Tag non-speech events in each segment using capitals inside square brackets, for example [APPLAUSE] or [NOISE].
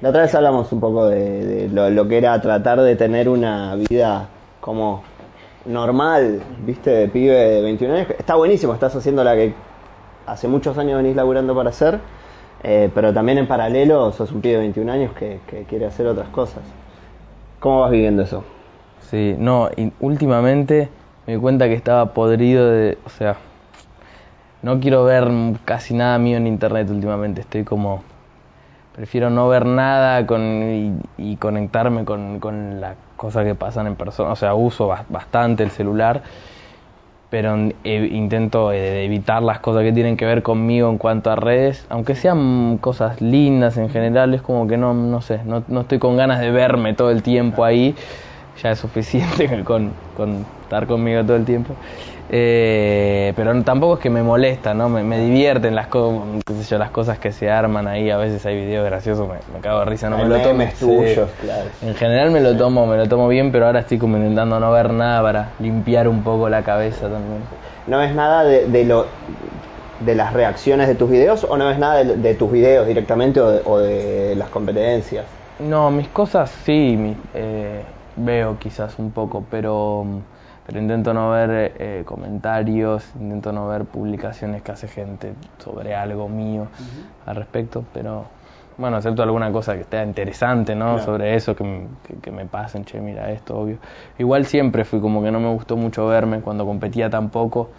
La otra vez hablamos un poco de, lo, que era tratar de tener una vida como normal, viste, de pibe de 21 años. Está buenísimo, estás haciendo la que hace muchos años venís laburando para hacer, eh, pero también en paralelo sos un pibe de 21 años que, quiere hacer otras cosas. ¿Cómo vas viviendo eso? Sí, no, últimamente me di cuenta que estaba podrido de, o sea, no quiero ver casi nada mío en internet últimamente, estoy como, prefiero no ver nada con, y, y conectarme con, con las cosas que pasan en persona, o sea, uso bas- bastante el celular, pero eh, intento eh, evitar las cosas que tienen que ver conmigo en cuanto a redes, aunque sean cosas lindas en general, es como que no, no sé, no, no estoy con ganas de verme todo el tiempo ahí, ya es suficiente [LAUGHS] con, con estar conmigo todo el tiempo. Eh, pero tampoco es que me molesta, ¿no? Me, me divierten las, co- qué sé yo, las cosas que se arman ahí, a veces hay videos graciosos, me, me cago de risa, no me lo tomo. memes sí. tuyos, claro. En general me lo tomo, me lo tomo bien, pero ahora estoy como intentando no ver nada para limpiar un poco la cabeza también. ¿No ves nada de, de lo de las reacciones de tus videos o no ves nada de, de tus videos directamente o de, o de las competencias? No, mis cosas sí, mi- eh, veo quizás un poco, pero, pero intento no ver eh, comentarios, intento no ver publicaciones que hace gente sobre algo mío al respecto, pero bueno, excepto alguna cosa que esté interesante, ¿no? Claro. Sobre eso, que, m- que, que me pasen, che, mira esto, obvio. Igual siempre fui como que no me gustó mucho verme cuando competía tampoco.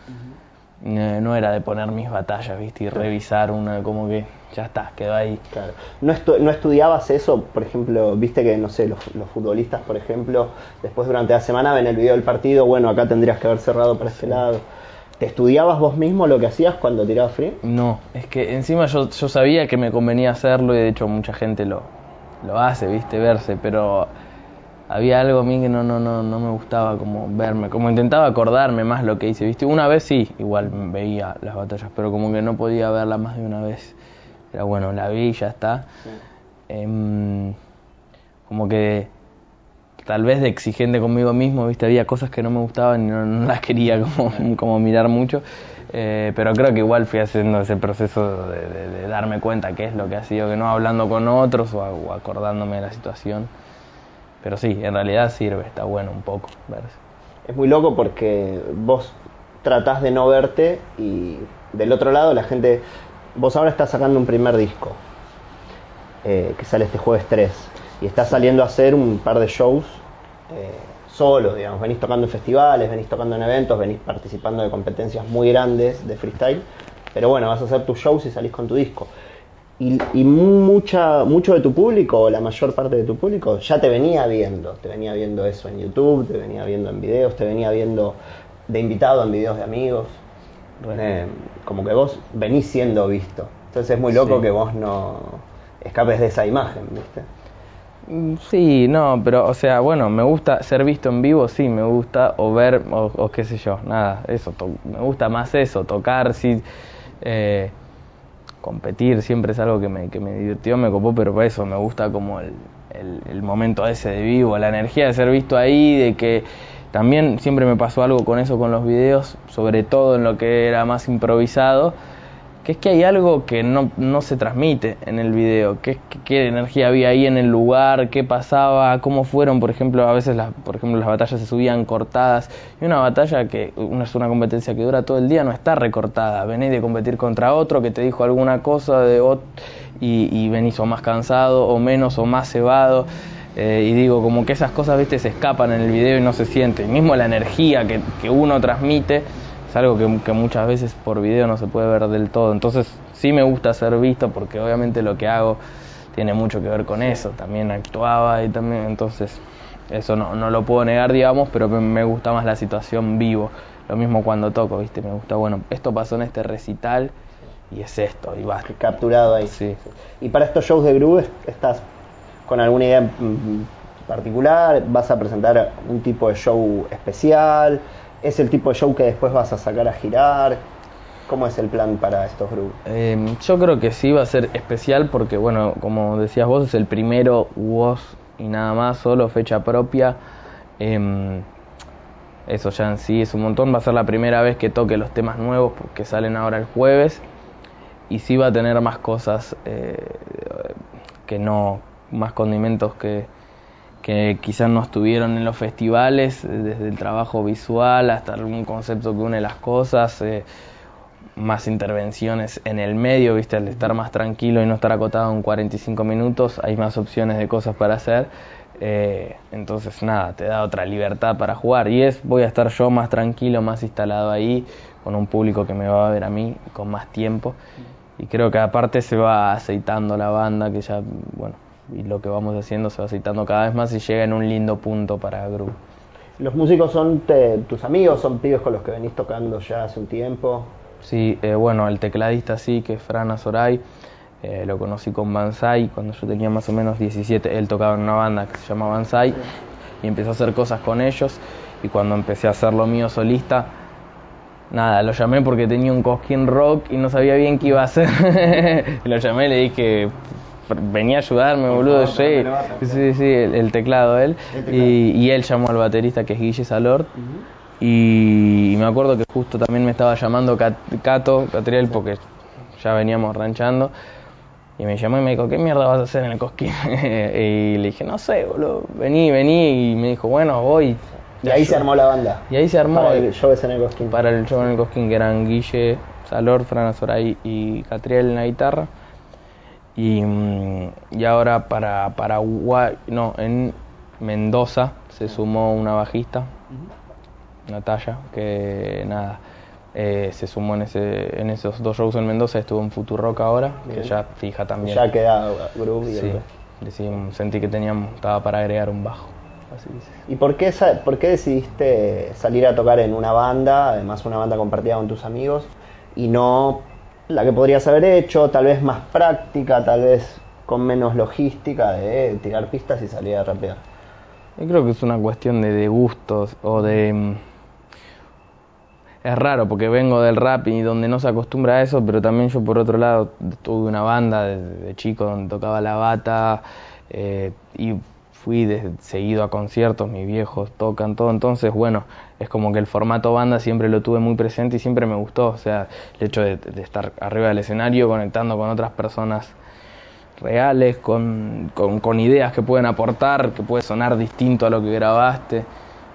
No era de poner mis batallas, ¿viste? Y revisar una, como que ya está, quedó ahí. Claro. ¿No, estu- ¿No estudiabas eso? Por ejemplo, viste que, no sé, los, los futbolistas, por ejemplo, después durante la semana ven el video del partido, bueno, acá tendrías que haber cerrado para este lado. ¿Te estudiabas vos mismo lo que hacías cuando tirabas free? No, es que encima yo, yo sabía que me convenía hacerlo y de hecho mucha gente lo, lo hace, viste, verse, pero había algo a mí que no, no, no, no me gustaba como verme, como intentaba acordarme más lo que hice, viste, una vez sí, igual veía las batallas, pero como que no podía verla más de una vez. Era bueno, la vi y ya está. Em, como que tal vez de exigente conmigo mismo, viste, había cosas que no me gustaban y no, no las quería como, como mirar mucho, Eh, pero creo que igual fui haciendo ese proceso de, de- de darme cuenta qué es lo que ha sido, que no hablando con otros o acordándome de la situación, pero sí, en realidad sirve, está bueno un poco verse. Es muy loco porque vos tratás de no verte y del otro lado la gente... Vos ahora estás sacando un primer disco eh, que sale este jueves 3 y estás saliendo a hacer un par de shows eh, solo, digamos. Venís tocando en festivales, venís tocando en eventos, venís participando de competencias muy grandes de freestyle, pero bueno, vas a hacer tus shows y salís con tu disco. Y, y mucha, mucho de tu público, o la mayor parte de tu público, ya te venía viendo. Te venía viendo eso en YouTube, te venía viendo en videos, te venía viendo de invitado en videos de amigos. Eh, como que vos venís siendo visto. Entonces es muy loco Sí. que vos no escapes de esa imagen, ¿viste? Mm, Sí, no, pero o sea, bueno, me gusta ser visto en vivo, sí, me gusta, o ver, o, o qué sé yo, nada, eso, me gusta más eso, tocar, sí, eh, competir siempre es algo que me, que me divirtió, me copó, pero por eso me gusta como el, el, el momento ese de vivo, la energía de ser visto ahí, de que también siempre me pasó algo con eso con los videos, sobre todo en lo que era más improvisado, que es que hay algo que no, no se transmite en el video, que, que- qué energía había ahí en el lugar, qué pasaba, cómo fueron, por ejemplo, a veces las, por ejemplo, las batallas se subían cortadas, y una batalla que una, es una competencia que dura todo el día no está recortada, venís de competir contra otro que te dijo alguna cosa de ot- y, y venís o más cansado, o menos, o más cebado, eh, y digo, como que esas cosas, viste, se escapan en el video y no se siente, y mismo la energía que, que uno transmite, es algo que, que muchas veces por video no se puede ver del todo. Entonces sí me gusta ser visto porque obviamente lo que hago tiene mucho que ver con eso. También actuaba y también, entonces eso no, no lo puedo negar, digamos, pero me, me gusta más la situación vivo. Lo mismo cuando toco, ¿viste? Me gusta, bueno, esto pasó en este recital y es esto, y basta. Capturado ahí. Sí. Y para estos shows de Groove, ¿estás con alguna idea en particular? ¿Vas a presentar un tipo de show especial? ¿Es el tipo de show que después vas a sacar a girar? ¿Cómo es el plan para estos Groove? Eh, yo creo que sí va a ser especial porque, bueno, como decías vos, es el primero vos y nada más, solo fecha propia. Em, eso ya en sí es un montón. Va a ser la primera vez que toque los temas nuevos porque salen ahora el jueves. Y sí va a tener más cosas eh, que no más condimentos que, que quizás no estuvieron en los festivales, desde el trabajo visual hasta algún concepto que une las cosas, eh, más intervenciones en el medio, viste, al estar más tranquilo y no estar acotado en 45 minutos, hay más opciones de cosas para hacer. Eh, entonces nada, te da otra libertad para jugar. Y es voy a estar yo más tranquilo, más instalado ahí, con un público que me va a ver a mí con más tiempo. Y creo que aparte se va aceitando la banda que ya, bueno, y lo que vamos haciendo se va aceitando cada vez más y llega en un lindo punto para grupo. ¿Los músicos son tus amigos, son pibes con los que venís tocando ya hace un tiempo? Sí, eh, bueno, el tecladista sí, que es Fran Azoray, eh, lo conocí con Banzai cuando yo tenía más o menos 17, él tocaba en una banda que se llama Banzai y empezó a hacer cosas con ellos y cuando empecé a hacer lo mío solista, nada, lo llamé porque tenía un cosquín rock y no sabía bien qué iba a hacer. [LAUGHS] lo llamé y le dije venía a ayudarme, boludo. sí, sí, sí, el, teclado él. Y, él llamó al baterista que es Guille Salord. y, me acuerdo que justo también me estaba llamando Cato, Catriel, porque ya veníamos ranchando. Y me llamó y me dijo, ¿qué mierda vas a hacer en el Cosquín? [LAUGHS] y le dije, no sé, boludo, vení, vení. Y me dijo, bueno, voy. Y ahí se armó la banda. Y ahí se armó. Para el show en el Cosquín. Para el show en el Cosquín, que eran Guille, Salor, Fran Azoray y Catriel en la guitarra. Y, mm, y ahora para Paraguay, no, en Mendoza se sumó una bajista, Natalia, que nada, eh, se sumó en, ese, en esos dos shows en Mendoza, estuvo en Futurock ahora, que ya fija también. Ya queda groove y sí, sentí que teníamos, estaba para agregar un bajo. Así ¿Y por qué, por qué decidiste salir a tocar en una banda, además una banda compartida con tus amigos, y no la que podrías haber hecho, tal vez más práctica, tal vez con menos logística de tirar pistas y salir a rapear. Yo creo que es una cuestión de, gustos o de... Mm, es raro porque vengo del rap y donde no se acostumbra a eso, pero también yo por otro lado tuve una banda de, chico donde tocaba la bata eh, y fui de, seguido a conciertos, mis viejos tocan todo, entonces bueno, es como que el formato banda siempre lo tuve muy presente y siempre me gustó, o sea, el hecho de, estar arriba del escenario conectando con otras personas reales, con, con, ideas que pueden aportar, que puede sonar distinto a lo que grabaste.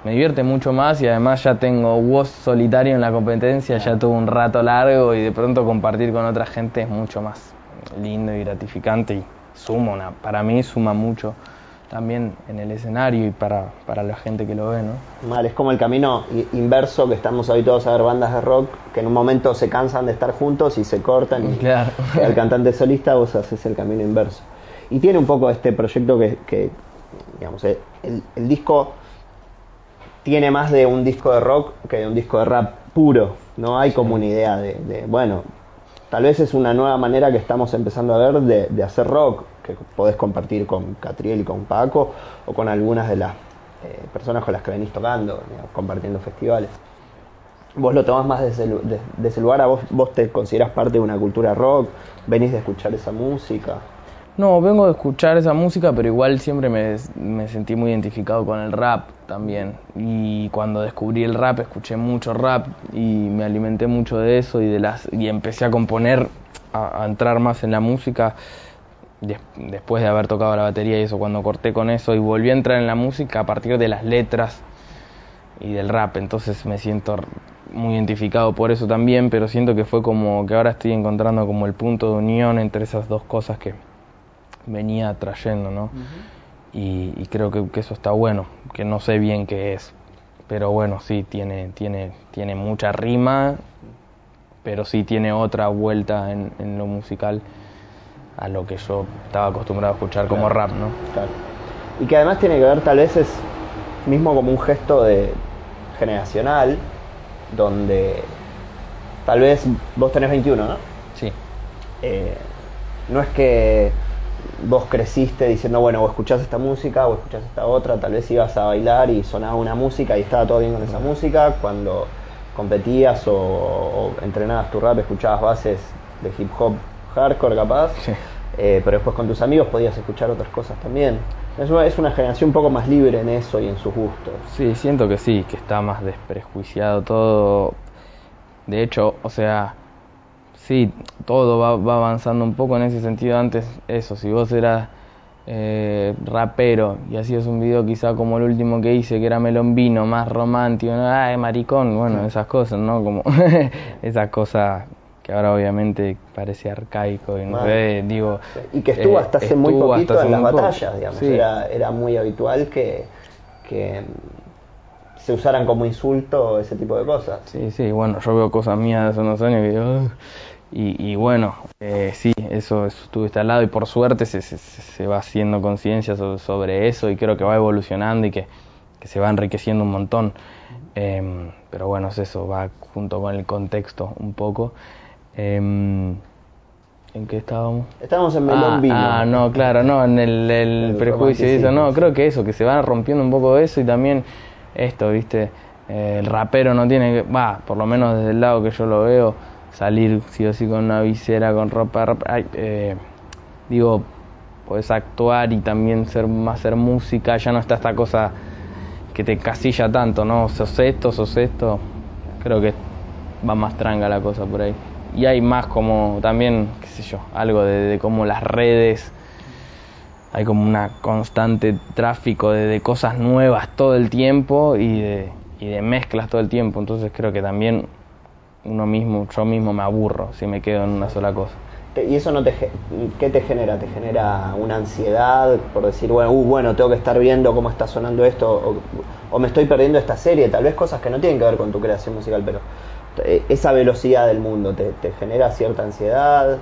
Me divierte mucho más y además ya tengo voz solitario en la competencia, ya tuve un rato largo y de pronto compartir con otra gente es mucho más lindo y gratificante y suma, una, para mí suma mucho también en el escenario y para, para la gente que lo ve, ¿no? Mal, es como el camino inverso que estamos habituados a ver bandas de rock que en un momento se cansan de estar juntos y se cortan y [LAUGHS] claro. el cantante solista vos haces el camino inverso. Y tiene un poco este proyecto que, que digamos, el, el, disco tiene más de un disco de rock que de un disco de rap puro, ¿no? Hay como una idea de, de bueno, tal vez es una nueva manera que estamos empezando a ver de, de hacer rock, que podés compartir con Catriel y con Paco o con algunas de las eh, personas con las que venís tocando, compartiendo festivales. ¿Vos lo tomás más desde, ese lugar? ¿A vos, vos te considerás parte de una cultura rock? ¿Venís de escuchar esa música? No, vengo de escuchar esa música, pero igual siempre me, sentí muy identificado con el rap también. Y cuando descubrí el rap, escuché mucho rap y me alimenté mucho de eso y, de las, y empecé a componer, a entrar más en la música después de haber tocado la batería y eso, cuando corté con eso y volví a entrar en la música a partir de las letras y del rap, entonces me siento muy identificado por eso también, pero siento que fue como que ahora estoy encontrando como el punto de unión entre esas dos cosas que venía trayendo, ¿no? y, creo que, eso está bueno, que no sé bien qué es, pero bueno, sí, tiene, tiene, tiene mucha rima, pero sí tiene otra vuelta en, en lo musical a lo que yo estaba acostumbrado a escuchar como rap, ¿no? Claro. Y que además tiene que ver tal vez es mismo como un gesto de generacional, donde tal vez vos tenés 21, ¿no? Sí. Eh, no es que vos creciste diciendo, bueno, o escuchás esta música o escuchás esta otra, tal vez ibas a bailar y sonaba una música y estaba todo bien con esa música, cuando competías o, o entrenabas tu rap, escuchabas bases de hip hop hardcore capaz, eh, pero después con tus amigos podías escuchar otras cosas también. Es una, es una generación un poco más libre en eso y en sus gustos. Sí, siento que sí, que está más desprejuiciado todo. De hecho, o sea, sí, todo va, va avanzando un poco en ese sentido. Antes, eso, si vos eras eh, rapero y hacías un video quizá como el último que hice que era melombino más romántico ¿no? ay maricón bueno esas cosas no como [LAUGHS] esas cosas que ahora obviamente parece arcaico y no sé, digo y que estuvo eh, hasta hace muy poquito hasta en las poco. batallas digamos Sí. era, era muy habitual que, que se usaran como insulto ese tipo de cosas Sí, sí, bueno, yo veo cosas mías de hace unos años que digo, y, y bueno, eh, sí, eso, eso estuvo instalado y por suerte se, se, se- va haciendo conciencia sobre, sobre eso y creo que va evolucionando y que, que se va enriqueciendo un montón. Em, pero bueno, es eso, va junto con el contexto un poco. Em, ¿En qué estábamos? estábamos en melón Ah, vino ah, no, claro, no, en el, el El prejuicio y eso, no, creo que eso, que se va rompiendo un poco eso y también esto, viste, Eh, el rapero no tiene que, va, por lo menos desde el lado que yo lo veo, salir sí o sí con una visera, con ropa, de rap- ay, eh, digo, puedes actuar y también ser más hacer música, ya no está esta cosa que te casilla tanto, ¿no? Sos esto, sos esto, creo que va más tranga la cosa por ahí. Y hay más como también, qué sé yo, algo de, de cómo las redes, hay como una constante tráfico de, cosas nuevas todo el tiempo y de, y de mezclas todo el tiempo. Entonces creo que también uno mismo, yo mismo me aburro si me quedo en una sola cosa. ¿Y eso no te, qué te genera? ¿Te genera una ansiedad por decir, bueno, uh, bueno, tengo que estar viendo cómo está sonando esto, o, o me estoy perdiendo esta serie? Tal vez cosas que no tienen que ver con tu creación musical, pero esa velocidad del mundo te, genera cierta ansiedad.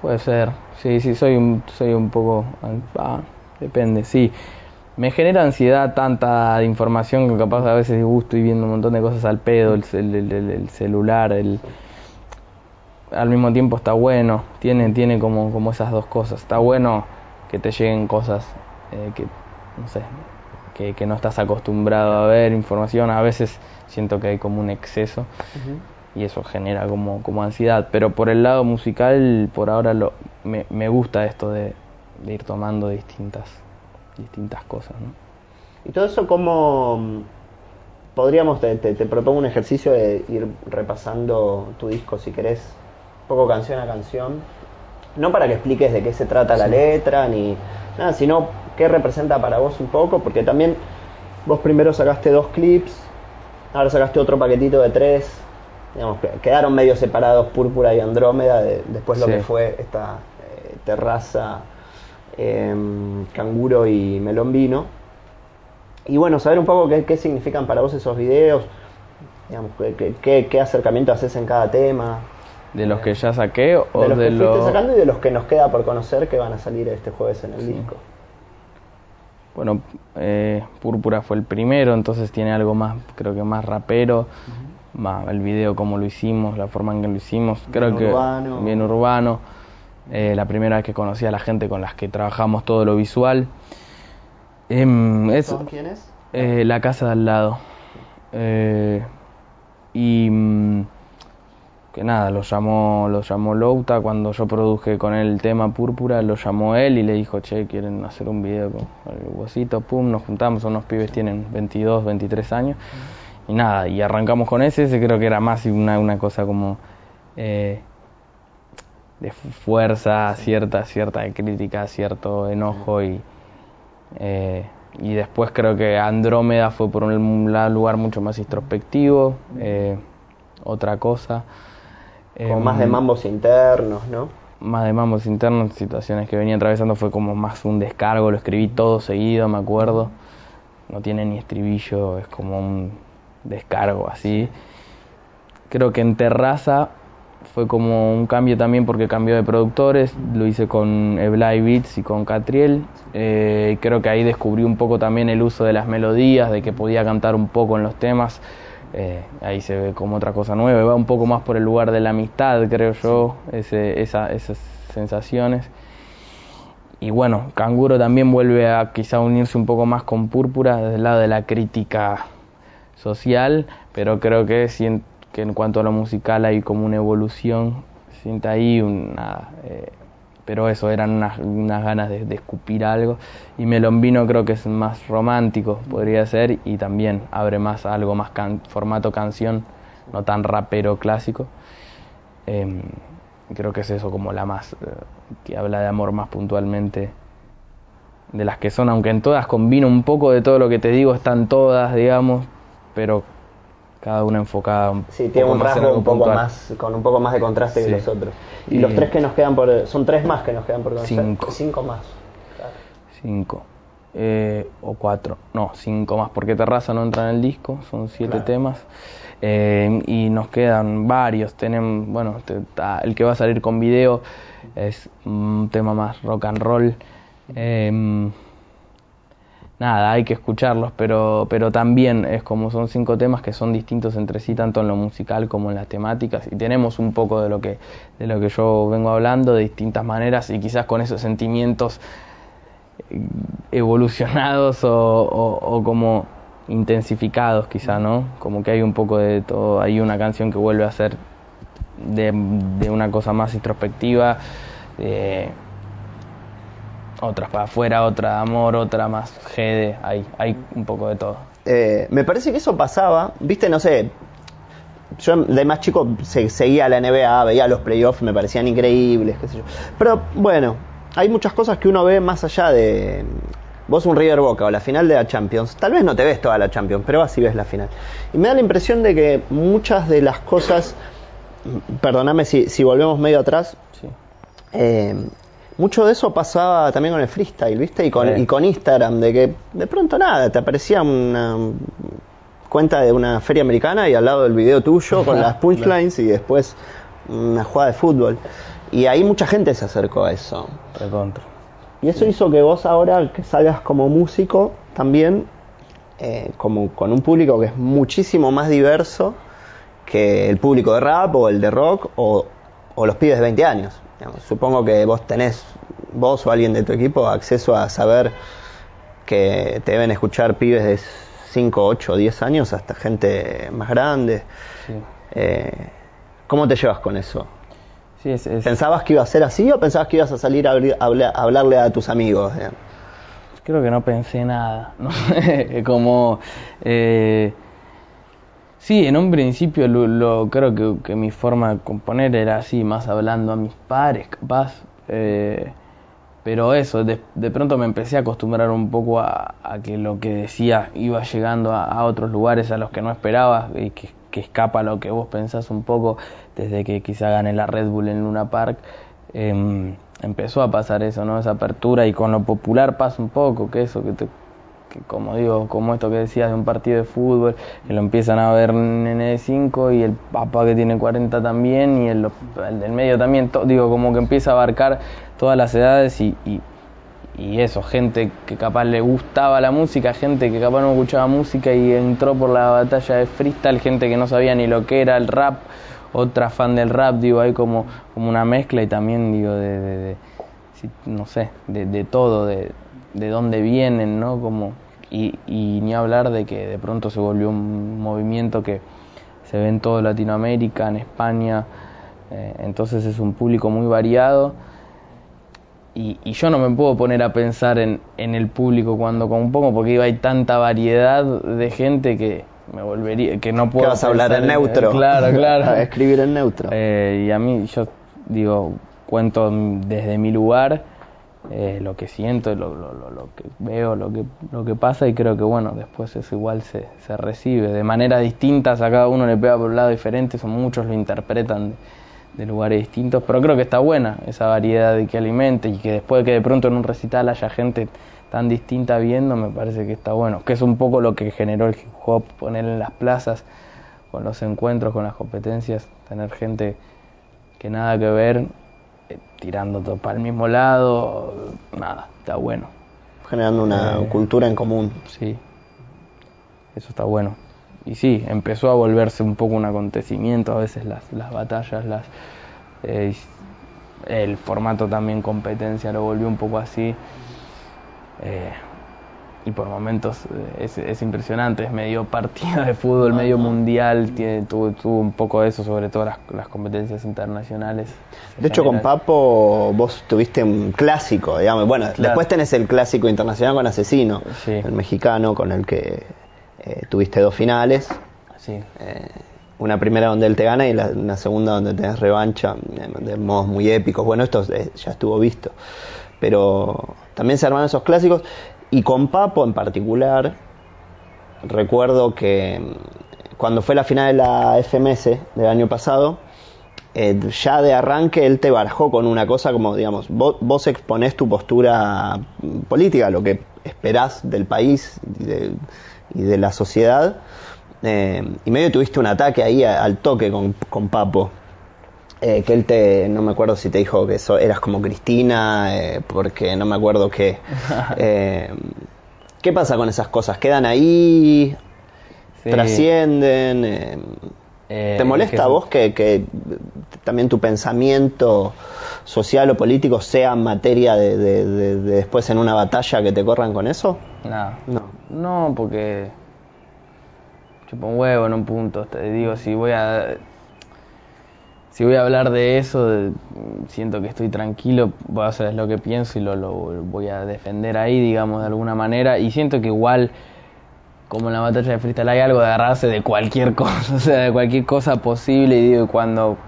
Puede ser, sí, sí, soy un, soy un poco, ah, depende, sí. Me genera ansiedad tanta información que capaz a veces digo, "Uh, estoy viendo un montón de cosas al pedo, el- el- el celular, el... al mismo tiempo está bueno, tiene, tiene como, como esas dos cosas. Está bueno que te lleguen cosas eh, que, no sé, que, que no estás acostumbrado a ver, información, a veces siento que hay como un exceso y eso genera como, como ansiedad. Pero por el lado musical, por ahora lo, me, me gusta esto de, de ir tomando distintas, distintas cosas. ¿no? Y todo eso, como podríamos, te, te- te propongo un ejercicio de ir repasando tu disco si querés, un poco canción a canción. No para que expliques de qué se trata la letra ni nada, sino qué representa para vos un poco, porque también vos primero sacaste dos clips, ahora sacaste otro paquetito de tres. Digamos, que quedaron medio separados Púrpura y Andrómeda, de- después lo Sí. que fue esta eh, terraza, em, canguro y melón vino. Y bueno, saber un poco qué, qué significan para vos esos videos, digamos, qué, qué- qué- acercamiento haces en cada tema, De los que ya saqué o de los de que los... sacando y de los que nos queda por conocer que van a salir este jueves en el disco. Bueno, eh, Púrpura fue el primero, entonces tiene algo más, creo que más rapero, más el video como lo hicimos, la forma en que lo hicimos, creo Bien que urbano. bien urbano. Eh, la primera vez que conocí a la gente con las que trabajamos todo lo visual. Em, es ¿Son quiénes? eh, la casa de al lado. Eh, y mm, que nada, lo llamó, lo llamó Louta cuando yo produje con él el tema Púrpura, lo llamó él y le dijo, che, quieren hacer un video con el huesito, pum, nos juntamos, unos pibes tienen 22, 23 años, y nada, y arrancamos con ese, ese creo que era más una, una cosa como eh, de fu- fuerza, cierta, cierta crítica, cierto enojo y... Eh, y después creo que Andrómeda fue por un lugar mucho más introspectivo, eh, otra cosa. Como Em, más de mambos internos, ¿no? más de mambos internos, situaciones que venía atravesando fue como más un descargo, lo escribí todo seguido, me acuerdo. No tiene ni estribillo, es como un descargo así. Creo que en Terraza fue como un cambio también porque cambió de productores, lo hice con Eblay Beats y con Catriel. Eh, creo que ahí descubrí un poco también el uso de las melodías, de que podía cantar un poco en los temas. Eh, ahí se ve como otra cosa nueva, va un poco más por el lugar de la amistad, creo yo, esas sensaciones. Y bueno, Canguro también vuelve a quizá unirse un poco más con Púrpura desde el lado de la crítica social, pero creo que, que en cuanto a lo musical hay como una evolución, siente ahí una... eh, pero eso, eran unas, unas ganas de, escupir algo. Y Melombino creo que es más romántico, podría ser, y también abre más algo más can- formato canción, no tan rapero clásico. Em, creo que es eso como la más, eh, que habla de amor más puntualmente de las que son, aunque en todas combino un poco de todo lo que te digo, están todas, digamos, pero cada una enfocada un Sí, tiene poco un rasgo un poco puntual. más, con un poco más de contraste Sí. que los otros. Y Y- los tres que nos quedan por, son tres más que nos quedan por conocer. Cinco. Cinco más. Claro. Cinco. Eh, o cuatro. No, cinco más, porque Terraza no entra en el disco, son siete Claro. temas. Eh, y nos quedan varios. Tenemos, bueno, te- ta- el que va a salir con video es un tema más rock and roll. Eh, nada, hay que escucharlos, pero, pero también es como son cinco temas que son distintos entre sí, tanto en lo musical como en las temáticas, y tenemos un poco de lo que, de lo que yo vengo hablando de distintas maneras, y quizás con esos sentimientos eh, evolucionados o, o- como intensificados quizá, ¿no? Como que hay un poco de todo, hay una canción que vuelve a ser de, de una cosa más introspectiva, de otras para afuera, otra de amor, otra más gede, hay, hay un poco de todo. Eh, me parece que eso pasaba, viste, no sé. Yo de más chico se- seguía la NBA, veía los playoffs, me parecían increíbles, qué sé yo. Pero bueno, hay muchas cosas que uno ve más allá de. Vos un River Boca o la final de la Champions, tal vez no te ves toda la Champions, pero vas y ves la final. Y me da la impresión de que muchas de las cosas, perdóname si, si volvemos medio atrás, Sí. eh, mucho de eso pasaba también con el freestyle, ¿viste? Y con, Sí. y con Instagram, de que de pronto nada, te aparecía una cuenta de una feria americana y al lado del video tuyo con [LAUGHS] las punchlines y después una jugada de fútbol. Y ahí mucha gente se acercó a eso. Recontra. Y eso hizo que vos ahora que salgas como músico también, eh, como con un público que es muchísimo más diverso que el público de rap o el de rock o, o los pibes de 20 años. Digamos, Supongo que vos tenés, vos o alguien de tu equipo, acceso a saber que te deben escuchar pibes de 5, 8, 10 años hasta gente más grande. Sí. Eh, ¿Cómo te llevas con eso? Sí, es, es- ¿Pensabas que iba a ser así o pensabas que ibas a salir a, hablarle a tus amigos? creo que no pensé nada, ¿no? [LAUGHS] como eh, sí, en un principio lo, lo- creo que, mi forma de componer era así, más hablando a mis pares, capaz. eh, pero eso, de, de pronto me empecé a acostumbrar un poco a, que lo que decía iba llegando a, otros lugares a los que no esperaba y que, escapa lo que vos pensás un poco desde que quizá gané la Red Bull en Luna Park. em, empezó a pasar eso, ¿no? Esa apertura y con lo popular pasa un poco, que eso, que, te- como digo, como esto que decías de un partido de fútbol, que lo empiezan a ver nene de 5 y el papá que tiene 40 también y el, el del medio también, digo, como que empieza a abarcar todas las edades y, y, y eso, gente que capaz le gustaba la música, gente que capaz no escuchaba música y entró por la batalla de freestyle, gente que no sabía ni lo que era el rap, otra fan del rap, digo, hay como, como una mezcla y también digo de, no sé, de todo, de, de dónde vienen, ¿no? Como, y, y ni hablar de que de pronto se volvió un movimiento que se ve en toda Latinoamérica, en España, eh, entonces es un público muy variado y, y yo no me puedo poner a pensar en, en el público cuando compongo porque hay tanta variedad de gente que me volvería que no puedo que vas a hablar en neutro. claro [LAUGHS] A claro escribir en neutro. Eh, y a mí yo digo cuento desde mi lugar eh, lo que siento lo, lo, lo, que veo lo que lo que pasa y creo que bueno después eso igual se, se recibe. De maneras distintas a cada uno le pega por un lado diferente son muchos lo interpretan de, lugares distintos pero creo que está buena esa variedad de que alimente y que después de que de pronto en un recital haya gente tan distinta viendo me parece que está bueno que es un poco lo que generó el hip hop poner en las plazas con los encuentros con las competencias tener gente que nada que ver tirando todo para el mismo lado nada está bueno Generando una Eh. cultura en común. sí eso está bueno y sí empezó a volverse un poco un acontecimiento a veces las, las batallas las eh, el formato también competencia lo volvió un poco así eh, y por momentos eh, es, es impresionante, es medio partida de fútbol, medio mundial, tiene, tuvo, tuvo un poco de eso, sobre todo las, las competencias internacionales. De hecho, con. Papo vos tuviste un clásico, digamos. Bueno, Claro. después tenés el clásico internacional con Asesino, Sí. el mexicano con el que eh, tuviste dos finales. Sí, Eh, una primera donde él te gana y la, una segunda donde tenés revancha de modos muy épicos. Bueno, esto ya estuvo visto. Pero también se arman esos clásicos y con Papo en particular, recuerdo que mm, cuando fue la final de la FMS del año pasado, eh, ya de arranque él te barajó con una cosa como, digamos, vos, vos exponés tu postura política, lo que esperás del país y de, y de la sociedad, eh, y medio tuviste un ataque ahí al toque con, con Papo. Eh, que él te, no me acuerdo si te dijo que eso eras como Cristina, eh, porque no me acuerdo qué. [LAUGHS] ¿Qué pasa con esas cosas? ¿Quedan ahí? ¿Trascienden? ¿Te molesta a vos que, que, también tu pensamiento social o político sea materia de, de, de, de, después en una batalla que te corran con eso? No. No, no porque chupo un huevo en un punto. Te digo, si voy a si voy a hablar de eso, siento que estoy tranquilo, voy a hacer lo que pienso y lo, lo, voy a defender ahí, digamos, de alguna manera. Y siento que igual, como en la batalla de freestyle, hay algo de agarrarse de cualquier [LAUGHS] cosa, o sea, de cualquier cosa posible. Y digo, cuando,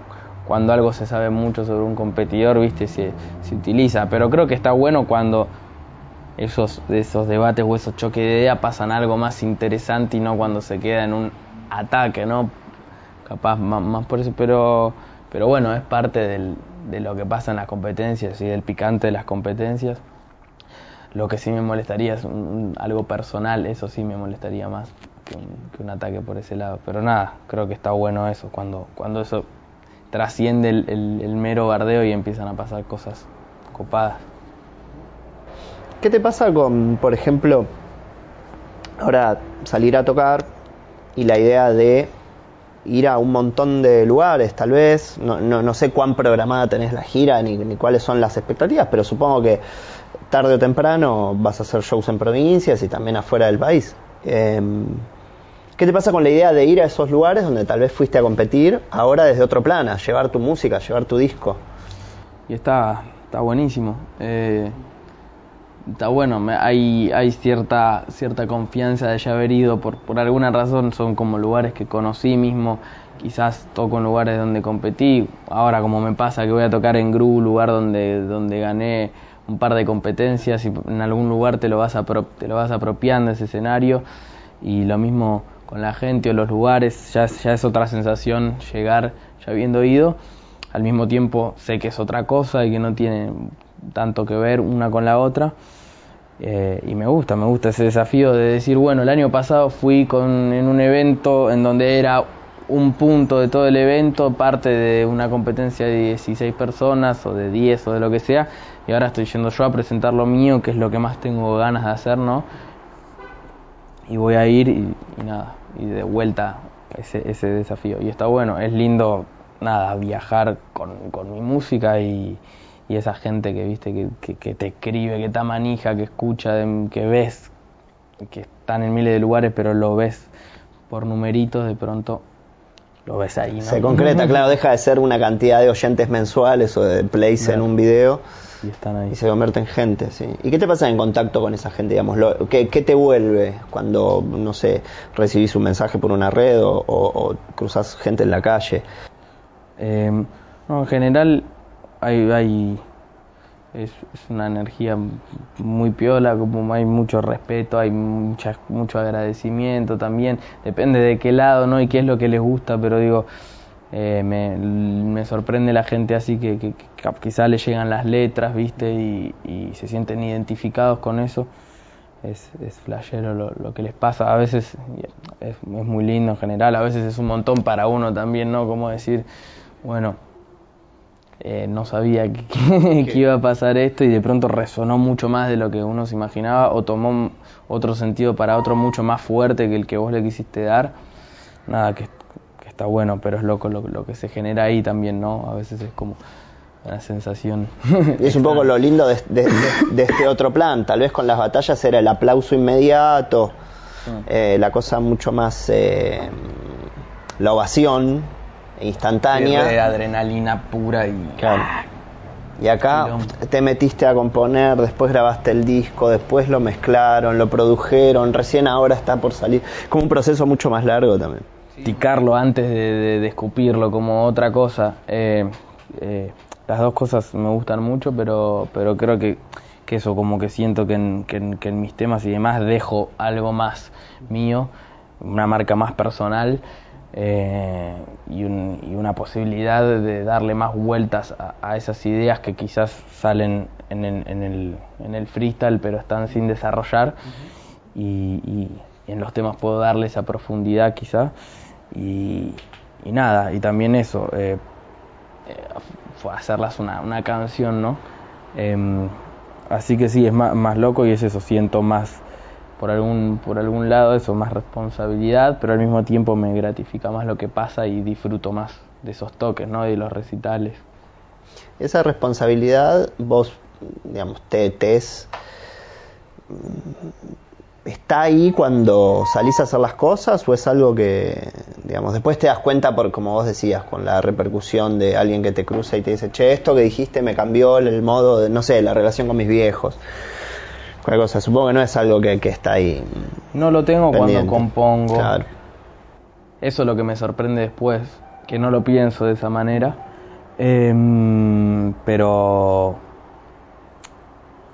cuando algo se sabe mucho sobre un competidor, viste, se, se utiliza. Pero creo que está bueno cuando esos, esos debates o esos choques de ideas pasan algo más interesante y no cuando se queda en un ataque, ¿no? Capaz más, más por eso, pero, pero bueno, es parte del, de lo que pasa en las competencias y del picante de las competencias. Lo que sí me molestaría es un, algo personal, eso sí me molestaría más que un, que un, ataque por ese lado. Pero nada, creo que está bueno eso, cuando, cuando eso trasciende el, el, el mero bardeo y empiezan a pasar cosas copadas. ¿Qué te pasa con, por ejemplo, ahora salir a tocar y la idea de ir a un montón de lugares, tal vez? No, no, no sé cuán programada tenés la gira ni, ni, cuáles son las expectativas, pero supongo que tarde o temprano vas a hacer shows en provincias y también afuera del país. Eh, ¿Qué te pasa con la idea de ir a esos lugares donde tal vez fuiste a competir, ahora desde otro plano, llevar tu música, llevar tu disco? Y está, está buenísimo. Eh está bueno, hay, hay cierta, cierta confianza de ya haber ido, por, por alguna razón son como lugares que conocí mismo, quizás toco en lugares donde competí, ahora como me pasa que voy a tocar en Gru, lugar donde, donde gané un par de competencias y en algún lugar te lo vas, te lo vas apropiando ese escenario. Y lo mismo con la gente o los lugares, ya, ya es otra sensación llegar ya habiendo ido, al mismo tiempo sé que es otra cosa y que no tiene tanto que ver una con la otra. Eh, y me gusta, me gusta ese desafío de decir, bueno, el año pasado fui con, en un evento en donde era un punto de todo el evento, parte de una competencia de 16 personas o de 10 o de lo que sea, y ahora estoy yendo yo a presentar lo mío, que es lo que más tengo ganas de hacer, ¿no? Y voy a ir y, nada, y de vuelta ese, ese desafío. Y está bueno, es lindo, nada, viajar con, con mi música y, y esa gente que viste que, que, que, te escribe, que está manija, que escucha, que ves, que están en miles de lugares, pero lo ves por numeritos, de pronto lo ves ahí. ¿no? Se concreta, claro, deja de ser una cantidad de oyentes mensuales o de plays claro. en un video y, están ahí. y se convierte en gente, sí. ¿Y qué te pasa en contacto con esa gente, digamos? Lo, ¿qué, ¿Qué, te vuelve cuando, no sé, recibís un mensaje por una red o, o, o cruzas gente en la calle? Eh, no, en general hay, hay es, es, una energía muy piola, como hay mucho respeto, hay mucha, mucho agradecimiento también, depende de qué lado, ¿no? Y qué es lo que les gusta, pero digo, eh, me, me, sorprende la gente así que, que, quizá le llegan las letras, ¿viste? Y, y, se sienten identificados con eso. Es, es flashero lo, lo, que les pasa. A veces es, es muy lindo en general, a veces es un montón para uno también, ¿no? Como decir, bueno, eh, no sabía que, [LAUGHS] que, iba a pasar esto y de pronto resonó mucho más de lo que uno se imaginaba o tomó otro sentido para otro mucho más fuerte que el que vos le quisiste dar. Nada, que, que está bueno, pero es loco lo, lo, que se genera ahí también, ¿no? A veces es como una sensación. Y es un poco lo lindo de, de, de, de, este otro plan. Tal vez con las batallas era el aplauso inmediato, eh, la cosa mucho más. Eh, la ovación instantánea. De adrenalina pura y. Claro. Y acá te metiste a componer, después grabaste el disco, después lo mezclaron, lo produjeron, recién ahora está por salir. Como un proceso mucho más largo también. masticarlo antes de, de, escupirlo como otra cosa. Eh, eh, las dos cosas me gustan mucho, pero, pero creo que, que eso, como que siento que en, que, en, que en mis temas y demás dejo algo más mío, una marca más personal. Eh, y, un, y, una posibilidad de darle más vueltas a, a esas ideas que quizás salen en el, en, el, en el freestyle pero están sin desarrollar. Y, y, en los temas puedo darle esa profundidad quizá. Y, y nada, y también eso, eh, fue hacerlas una, una canción, ¿no? Eh, así que sí, es más, más loco y es eso, siento más por algún, por algún lado eso, más responsabilidad, pero al mismo tiempo me gratifica más lo que pasa y disfruto más de esos toques, ¿no? De los recitales. Esa responsabilidad, vos, digamos, te, te es, ¿Está ahí cuando salís a hacer las cosas o es algo que, digamos, después te das cuenta por, como vos decías, con la repercusión de alguien que te cruza y te dice, che, esto que dijiste me cambió el modo de, no sé, la relación con mis viejos? Supongo que no es algo que, que está ahí. No lo tengo pendiente. cuando compongo. Claro. Eso es lo que me sorprende después, que no lo pienso de esa manera. Eh, pero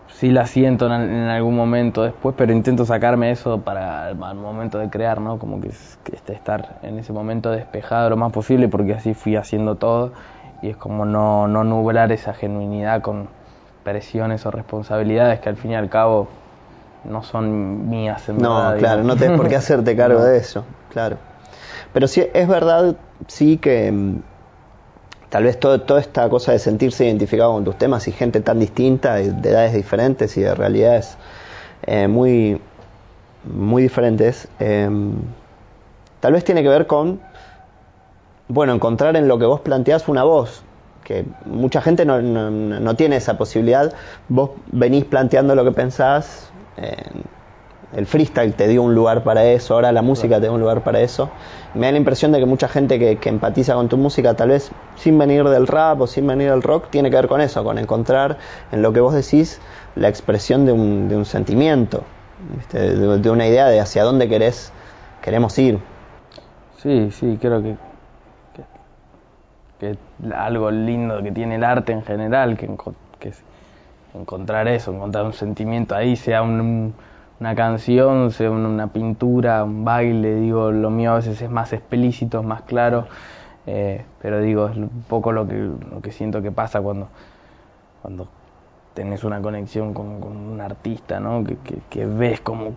sí la siento en, en, algún momento después, pero intento sacarme eso para el, al momento de crear, ¿no? Como que, que este, estar en ese momento despejado lo más posible, porque así fui haciendo todo y es como no, no nublar esa genuinidad con presiones o responsabilidades que al fin y al cabo no son mías en no, verdad. claro, no tienes por qué hacerte cargo [LAUGHS] no. de eso, claro. Pero sí, es verdad, sí que tal vez todo, toda esta cosa de sentirse identificado con tus temas y gente tan distinta, de edades diferentes y de realidades eh, muy, muy diferentes, eh, tal vez tiene que ver con, bueno, encontrar en lo que vos planteás una voz, que mucha gente no, no, no tiene esa posibilidad, vos venís planteando lo que pensás, eh, el freestyle te dio un lugar para eso, ahora la música te da un lugar para eso. Me da la impresión de que mucha gente que, que, empatiza con tu música, tal vez sin venir del rap o sin venir del rock, tiene que ver con eso, con encontrar en lo que vos decís la expresión de un, de un sentimiento. De, de, una idea de hacia dónde querés, queremos ir. Sí, sí, creo que, algo lindo que tiene el arte en general, que, que encontrar eso, encontrar un sentimiento ahí, sea un, un una canción, sea una pintura, un baile, digo, lo mío a veces es más explícito, más claro, eh, pero digo, es un poco lo que, siento que pasa cuando, cuando tenés una conexión con, un artista, ¿no? Que, ves como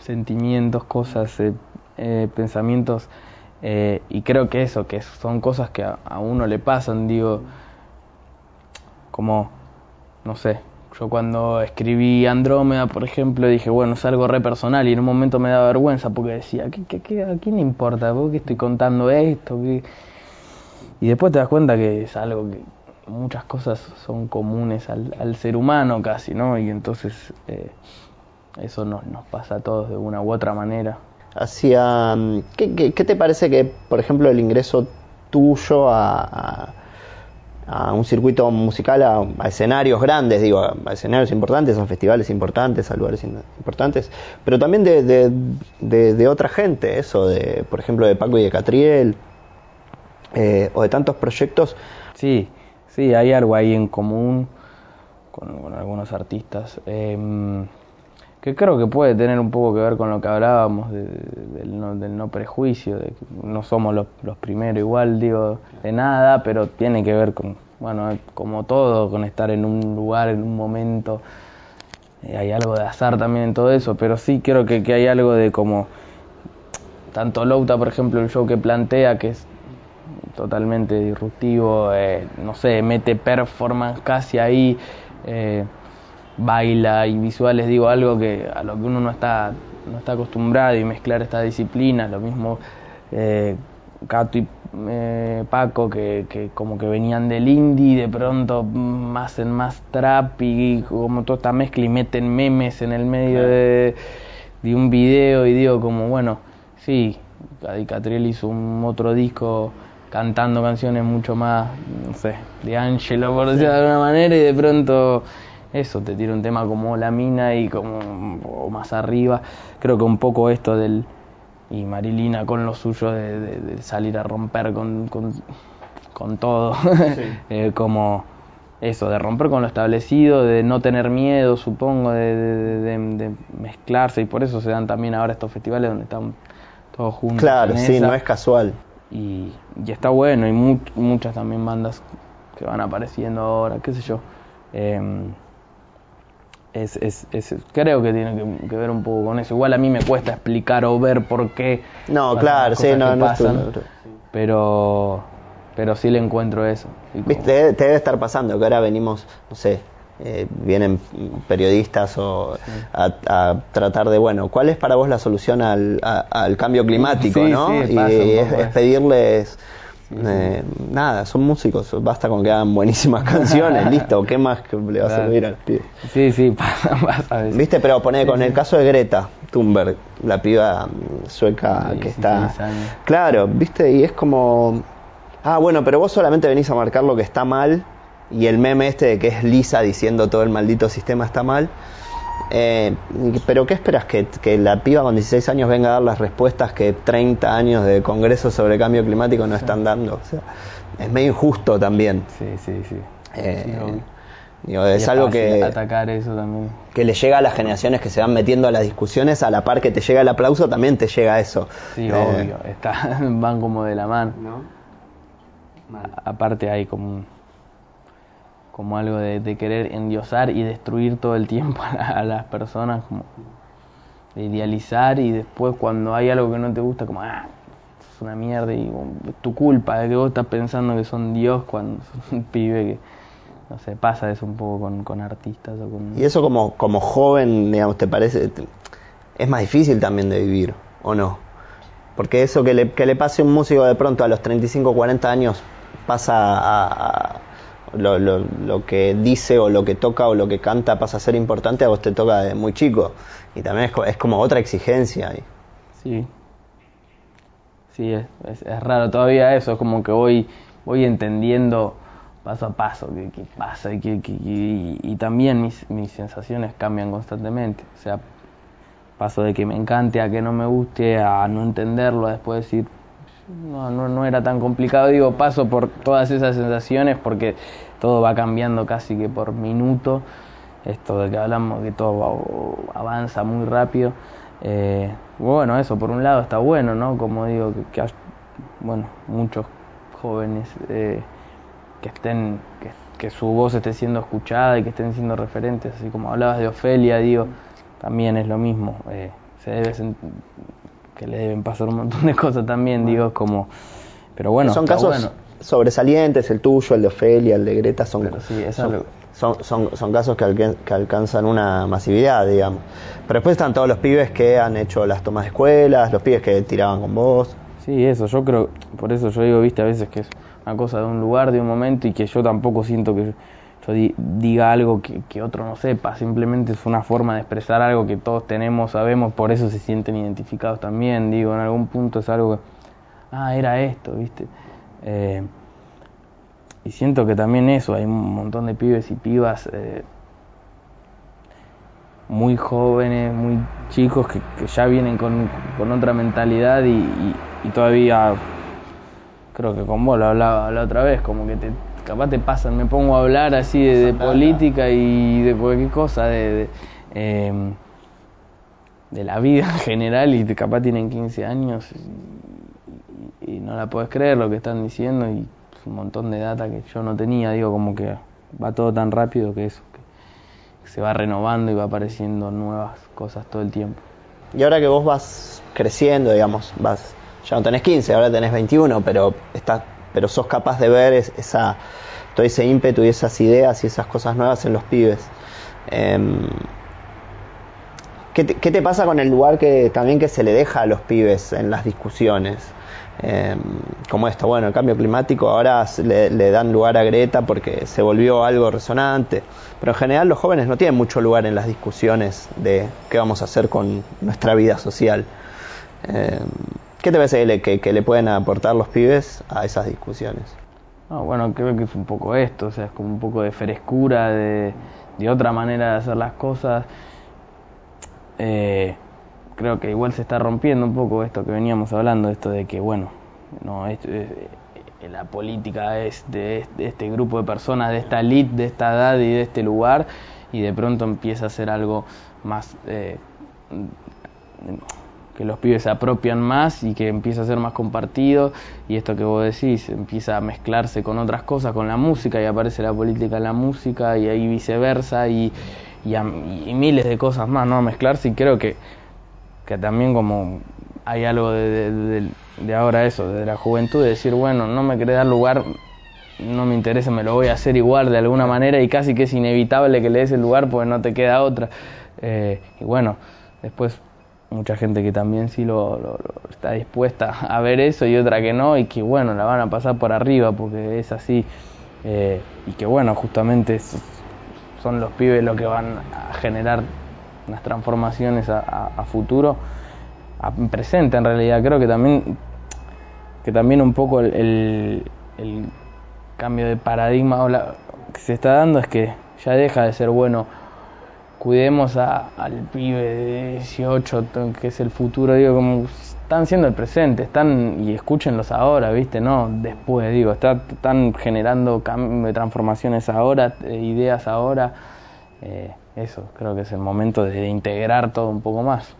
sentimientos, cosas, eh, eh, pensamientos, y creo que eso, que son cosas que a, uno le pasan, digo, como, no sé, yo cuando escribí Andrómeda, por ejemplo, dije, bueno, es algo re personal y en un momento me daba vergüenza porque decía, ¿qué, qué, ¿a quién le importa? ¿Por qué estoy contando esto? Y después te das cuenta que es algo que muchas cosas son comunes al, ser humano casi, ¿no? Y entonces eh, eso nos pasa a todos de una u otra manera. Hacia, ¿qué, qué, te parece que, por ejemplo, el ingreso tuyo a, a un circuito musical, a, escenarios grandes, digo, a, escenarios importantes, a festivales importantes, a lugares importantes, pero también de, de otra gente, eso, de, por ejemplo, de Paco y de Catriel, eh, o de tantos proyectos. Sí, sí, hay algo ahí en común con, con algunos artistas. Eh, que creo que puede tener un poco que ver con lo que hablábamos de, de, del, no, del, no, prejuicio, de que no somos los, los, primeros igual, digo, de nada, pero tiene que ver con, bueno, como todo, con estar en un lugar, en un momento, eh, hay algo de azar también en todo eso, pero sí creo que, que hay algo de como, tanto Louta, por ejemplo, el show que plantea, que es totalmente disruptivo, eh, no sé, mete performance casi ahí, eh, baila y visuales, digo algo que a lo que uno no está, no está acostumbrado y mezclar estas disciplinas, lo mismo eh, Cato y eh, Paco que, que, como que venían del indie, de pronto más en más trap y como toda esta mezcla y meten memes en el medio de, de un video y digo como bueno, sí, Catriel hizo un otro disco cantando canciones mucho más, no sé, de Angelo por decirlo de alguna manera y de pronto eso, te tira un tema como La Mina y como o más arriba. Creo que un poco esto del y Marilina con lo suyo de, de- de salir a romper con, con, con todo, [LAUGHS] Eh, como eso, de romper con lo establecido, de no tener miedo, supongo, de, de- mezclarse y por eso se dan también ahora estos festivales donde están todos juntos. Claro, sí, esa. no es casual. y, y está bueno, y mu- muchas también bandas que van apareciendo ahora, qué sé yo. Em, es, es, es- creo que tiene que, que ver un poco con eso. Igual a mí me cuesta explicar o ver por qué. No, claro, sí, no, no es pasan, pero, pero sí le encuentro eso. Viste, te debe estar pasando que ahora venimos, no sé, eh, vienen periodistas o a, a tratar de, bueno, ¿cuál es para vos la solución al, a- al cambio climático, Sí, no? sí, y es, pedirles, eh, nada, son músicos, basta con que hagan buenísimas [LAUGHS] canciones, listo, ¿qué más que le vas a Claro. pedir al pibe? Sí, sí, [LAUGHS] pasa, pasa a veces. Viste, pero poné con el caso de Greta Thunberg, la piba mm, sueca Sí, que 16 está. Claro, viste, y es como. Ah, bueno, pero vos solamente venís a marcar lo que está mal y el meme este de que es Lisa diciendo todo el maldito sistema está mal. Eh, pero ¿qué esperas? ¿Que, que la piba con 16 años venga a dar las respuestas que 30 años de congreso sobre cambio climático no están dando. O sea, es medio injusto también. Sí, sí, sí. Eh, Sí, digo, es algo que, Atacar eso también. que le llega a las generaciones que se van metiendo a las discusiones, a la par que te llega el aplauso, también te llega eso. Sí, Eh, obvio. Está, [LAUGHS] van como de la mano. A- Aparte hay como un- como algo de, querer endiosar y destruir todo el tiempo a, a las personas, como de idealizar y después cuando hay algo que no te gusta, como, ah, es una mierda y um, es tu culpa de que vos estás pensando que son Dios cuando [LAUGHS] sos un pibe que, no sé, pasa eso un poco con, con artistas o con... Y eso como, como joven, digamos, ¿te parece? es más difícil también de vivir, ¿o no? Porque eso que le, que le pase a un músico de pronto a los 35, 40 años pasa a- lo, lo, lo que dice o lo que toca o lo que canta pasa a ser importante, a vos te toca de muy chico. Y también es, es como otra exigencia. ahí. Sí. Sí, es, es, raro todavía eso, es como que voy, voy entendiendo paso a paso qué, qué pasa y, qué- y, y también mis, mis sensaciones cambian constantemente. O sea, paso de que me encante a que no me guste, a no entenderlo, a después decir, no, no, no era tan complicado. Digo, paso por todas esas sensaciones porque todo va cambiando casi que por minuto. Esto de que hablamos que todo va- avanza muy rápido. Eh, bueno, eso por un lado está bueno, ¿no? Como digo, que, que hay, bueno, muchos jóvenes eh, que estén, que, que su voz esté siendo escuchada y que estén siendo referentes, así como hablabas de Ofelia, digo, también es lo mismo. eh, se debe que le deben pasar un montón de cosas también, digo, como, pero bueno, son casos bueno. sobresalientes, el tuyo, el de Ofelia, el de Greta, son, sí, son, son, son- son casos que, alcanzan una masividad, digamos. Pero después están todos los pibes que han hecho las tomas de escuelas, los pibes que tiraban con vos. Sí, eso, yo creo, por eso yo digo, viste, a veces que es una cosa de un lugar, de un momento, y que yo tampoco siento que yo di- diga algo que, que otro no sepa, simplemente es una forma de expresar algo que todos tenemos, sabemos, por eso se sienten identificados también, digo, en algún punto es algo que, ah, era esto, viste. Eh, y siento que también eso, hay un montón de pibes y pibas eh, muy jóvenes, muy chicos que, que ya vienen con, con otra mentalidad y, y- y todavía creo que con vos lo hablaba la otra vez, como que te, capaz te pasan, me pongo a hablar así de, de política y de cualquier cosa, de, de, em, de la vida en general y capaz tienen 15 años y, y- y no la puedes creer lo que están diciendo y es un montón de data que yo no tenía, digo como que va todo tan rápido que eso, que se va renovando y va apareciendo nuevas cosas todo el tiempo. Y ahora que vos vas creciendo, digamos, vas ya no tenés 15, ahora tenés 21, pero estás, pero sos capaz de ver es- esa, todo ese ímpetu y esas ideas y esas cosas nuevas en los pibes. Em, ¿qué, te, pasa con el lugar que también que se le deja a los pibes en las discusiones? Em, como esto, bueno, el cambio climático ahora le, le dan lugar a Greta porque se volvió algo resonante, pero en general los jóvenes no tienen mucho lugar en las discusiones de qué vamos a hacer con nuestra vida social. Em, ¿Qué te parece que le, pueden aportar los pibes a esas discusiones? No, bueno, creo que es un poco esto, o sea, es como un poco de frescura, de, otra manera de hacer las cosas. Eh, creo que igual se está rompiendo un poco esto que veníamos hablando, esto de que, bueno, no, es, la política es de, este grupo de personas, de esta elite, de esta edad y de este lugar, y de pronto empieza a ser algo más... Eh, que los pibes se apropian más y que empieza a ser más compartido y esto que vos decís empieza a mezclarse con otras cosas, con la música y aparece la política en la música y ahí viceversa y, y, miles de cosas más, ¿no? A mezclarse y creo que, que también como hay algo de, de, ahora eso, de la juventud, de decir, bueno, no me querés dar lugar, no me interesa, me lo voy a hacer igual de alguna manera y casi que es inevitable que le des el lugar porque no te queda otra. Eh, y bueno, después mucha gente que también sí lo, está dispuesta a ver eso y otra que no y que bueno, la van a pasar por arriba porque es así. Eh, y que bueno, justamente son los pibes los que van a generar unas transformaciones a futuro presente en realidad. Creo que también, que también un poco el, el, cambio de paradigma que se está dando es que ya deja de ser bueno. Cuidemos al pibe de 18, que es el futuro, digo, como están siendo el presente, están y escúchenlos ahora, ¿viste? No después, digo, están generando transformaciones ahora, eh, ideas ahora. Eh, eso, creo que es el momento de integrar todo un poco más.